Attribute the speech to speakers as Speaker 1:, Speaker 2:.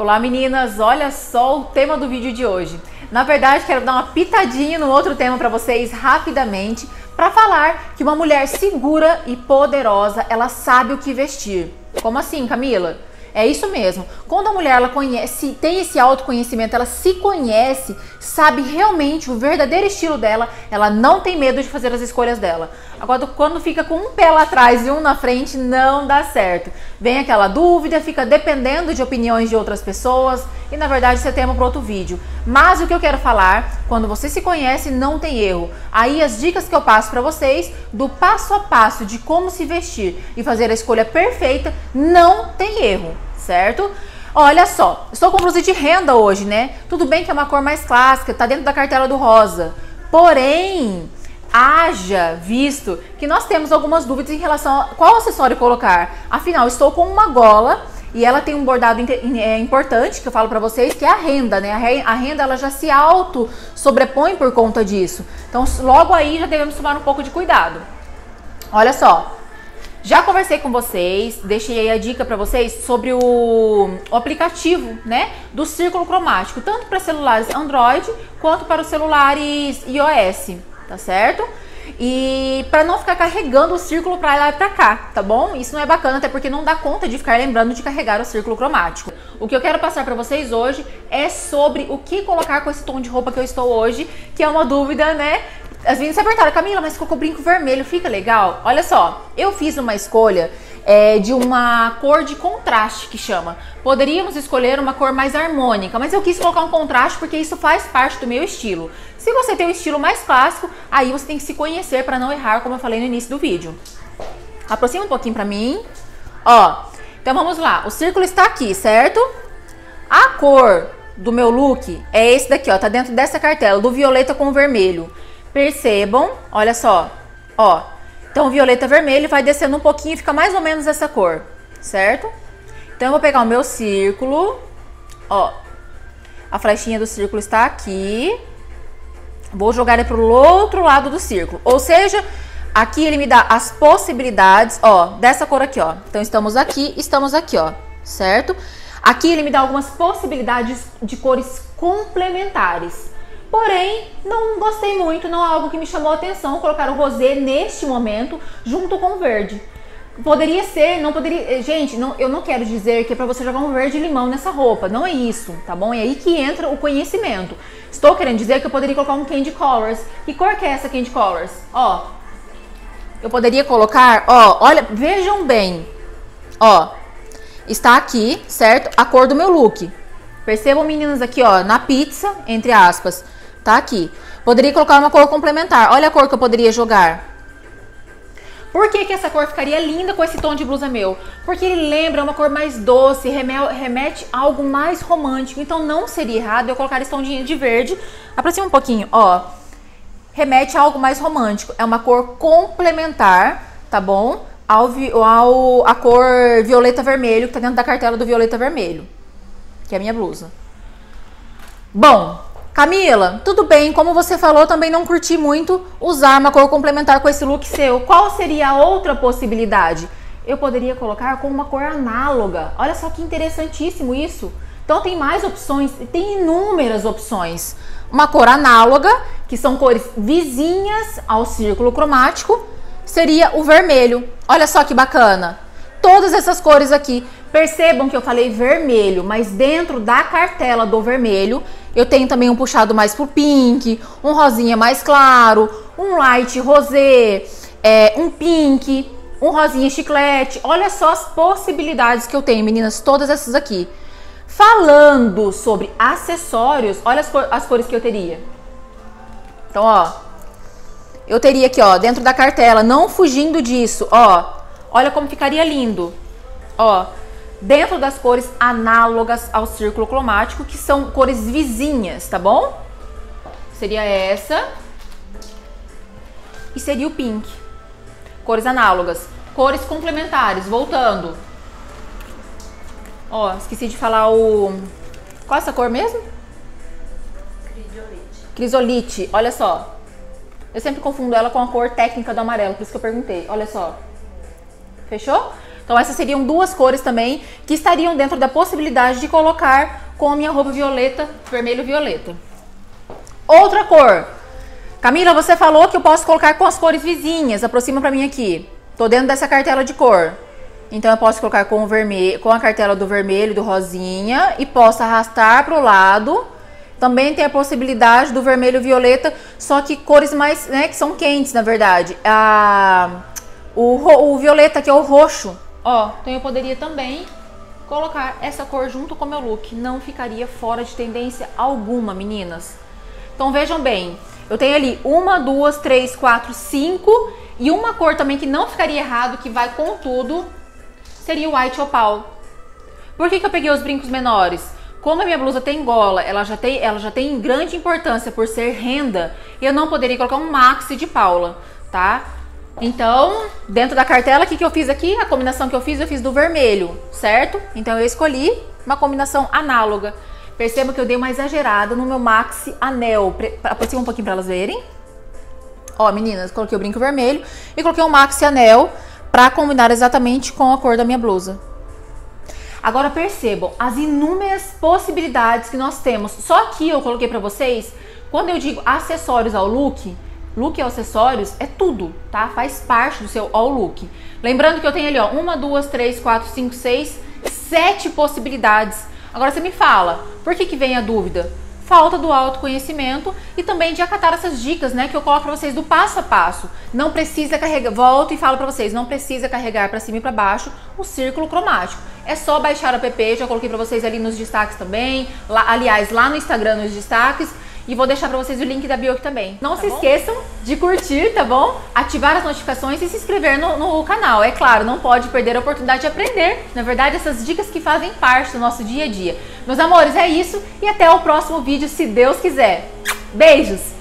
Speaker 1: Olá meninas, olha só o tema do vídeo de hoje. Na verdade, quero dar uma pitadinha no outro tema para vocês rapidamente, para falar que uma mulher segura e poderosa, ela sabe o que vestir. Como assim, Camila? É isso mesmo. Quando a mulher ela conhece, tem esse autoconhecimento, ela se conhece, sabe realmente o verdadeiro estilo dela, ela não tem medo de fazer as escolhas dela. Agora, quando fica com um pé lá atrás e um na frente, não dá certo. Vem aquela dúvida, fica dependendo de opiniões de outras pessoas e na verdade isso é tema para outro vídeo. Mas o que eu quero falar, quando você se conhece, não tem erro. Aí as dicas que eu passo para vocês do passo a passo de como se vestir e fazer a escolha perfeita, não tem erro certo? Olha só, estou com blusa de renda hoje, né? Tudo bem que é uma cor mais clássica, tá dentro da cartela do rosa. Porém, haja visto que nós temos algumas dúvidas em relação a qual acessório colocar. Afinal, estou com uma gola e ela tem um bordado é, importante que eu falo para vocês, que é a renda, né? A renda ela já se auto sobrepõe por conta disso. Então, logo aí já devemos tomar um pouco de cuidado. Olha só, já conversei com vocês, deixei aí a dica para vocês sobre o, o, aplicativo, né, do círculo cromático, tanto para celulares Android quanto para os celulares iOS, tá certo? E para não ficar carregando o círculo para lá e para cá, tá bom? Isso não é bacana, até porque não dá conta de ficar lembrando de carregar o círculo cromático. O que eu quero passar para vocês hoje é sobre o que colocar com esse tom de roupa que eu estou hoje, que é uma dúvida, né, as meninas se perguntaram, Camila, mas ficou com brinco vermelho, fica legal? Olha só, eu fiz uma escolha é, de uma cor de contraste que chama. Poderíamos escolher uma cor mais harmônica, mas eu quis colocar um contraste porque isso faz parte do meu estilo. Se você tem um estilo mais clássico, aí você tem que se conhecer para não errar, como eu falei no início do vídeo. Aproxima um pouquinho para mim. Ó, então vamos lá. O círculo está aqui, certo? A cor do meu look é esse daqui, ó. Tá dentro dessa cartela, do violeta com vermelho. Percebam, olha só, ó. Então, violeta vermelho vai descendo um pouquinho e fica mais ou menos essa cor, certo? Então, eu vou pegar o meu círculo, ó. A flechinha do círculo está aqui. Vou jogar ele para o outro lado do círculo. Ou seja, aqui ele me dá as possibilidades, ó, dessa cor aqui, ó. Então, estamos aqui, estamos aqui, ó, certo? Aqui ele me dá algumas possibilidades de cores complementares. Porém, não gostei muito, não é algo que me chamou a atenção colocar o rosé neste momento junto com o verde. Poderia ser, não poderia. Eh, gente, não, eu não quero dizer que é para você jogar um verde limão nessa roupa. Não é isso, tá bom? É aí que entra o conhecimento. Estou querendo dizer que eu poderia colocar um Candy Colors. Que cor que é essa Candy Colors? Ó, eu poderia colocar, ó, olha, vejam bem. Ó, está aqui, certo? A cor do meu look. Percebam, meninas, aqui, ó, na pizza, entre aspas tá aqui. Poderia colocar uma cor complementar. Olha a cor que eu poderia jogar. Por que, que essa cor ficaria linda com esse tom de blusa meu? Porque ele lembra uma cor mais doce, remete a algo mais romântico. Então não seria errado eu colocar esse tom de verde. Aproxima um pouquinho, ó. Remete a algo mais romântico. É uma cor complementar, tá bom? Ao, ao a cor violeta vermelho, que tá dentro da cartela do violeta vermelho. Que é a minha blusa. Bom, Camila, tudo bem, como você falou, também não curti muito usar uma cor complementar com esse look seu. Qual seria a outra possibilidade? Eu poderia colocar com uma cor análoga. Olha só que interessantíssimo isso. Então tem mais opções, tem inúmeras opções. Uma cor análoga, que são cores vizinhas ao círculo cromático, seria o vermelho. Olha só que bacana. Todas essas cores aqui. Percebam que eu falei vermelho, mas dentro da cartela do vermelho eu tenho também um puxado mais pro pink, um rosinha mais claro, um light rosé, é, um pink, um rosinha chiclete. Olha só as possibilidades que eu tenho, meninas, todas essas aqui. Falando sobre acessórios, olha as, as cores que eu teria. Então, ó, eu teria aqui, ó, dentro da cartela, não fugindo disso, ó. Olha como ficaria lindo. Ó, dentro das cores análogas ao círculo cromático, que são cores vizinhas, tá bom? Seria essa e seria o pink. Cores análogas. Cores complementares, voltando. Ó, esqueci de falar o... Qual é essa cor mesmo? Crisolite. Crisolite, olha só. Eu sempre confundo ela com a cor técnica do amarelo, por isso que eu perguntei. Olha só. Fechou? Então essas seriam duas cores também que estariam dentro da possibilidade de colocar com a minha roupa violeta, vermelho violeta. Outra cor. Camila, você falou que eu posso colocar com as cores vizinhas. Aproxima para mim aqui. Tô dentro dessa cartela de cor. Então eu posso colocar com o vermelho, com a cartela do vermelho, do rosinha e posso arrastar para o lado. Também tem a possibilidade do vermelho violeta, só que cores mais, né, que são quentes, na verdade. A, o, o violeta que é o roxo, ó. Então eu poderia também colocar essa cor junto com o meu look. Não ficaria fora de tendência alguma, meninas. Então vejam bem, eu tenho ali uma, duas, três, quatro, cinco e uma cor também que não ficaria errado, que vai com tudo, seria o white opal. Por que, que eu peguei os brincos menores? Como a minha blusa tem gola, ela já tem, ela já tem grande importância por ser renda, eu não poderia colocar um maxi de Paula, tá? Então, dentro da cartela, o que, que eu fiz aqui? A combinação que eu fiz, eu fiz do vermelho, certo? Então eu escolhi uma combinação análoga. Perceba que eu dei uma exagerada no meu maxi anel. Aproxima um pouquinho para elas verem. Ó, meninas, coloquei o brinco vermelho e coloquei um maxi anel para combinar exatamente com a cor da minha blusa. Agora percebam as inúmeras possibilidades que nós temos. Só aqui eu coloquei para vocês, quando eu digo acessórios ao look, look e acessórios é tudo, tá? Faz parte do seu all look. Lembrando que eu tenho ali, ó, uma, duas, três, quatro, cinco, seis, sete possibilidades. Agora você me fala, por que que vem a dúvida? falta do autoconhecimento e também de acatar essas dicas, né, que eu coloco para vocês do passo a passo. Não precisa carregar, volto e falo para vocês, não precisa carregar para cima e para baixo o círculo cromático. É só baixar o app, já coloquei para vocês ali nos destaques também, lá, aliás, lá no Instagram nos destaques e vou deixar para vocês o link da bio aqui também. Não tá se bom? esqueçam de curtir, tá bom? Ativar as notificações e se inscrever no, no, canal. É claro, não pode perder a oportunidade de aprender, na verdade, essas dicas que fazem parte do nosso dia a dia. Meus amores, é isso e até o próximo vídeo, se Deus quiser. Beijos!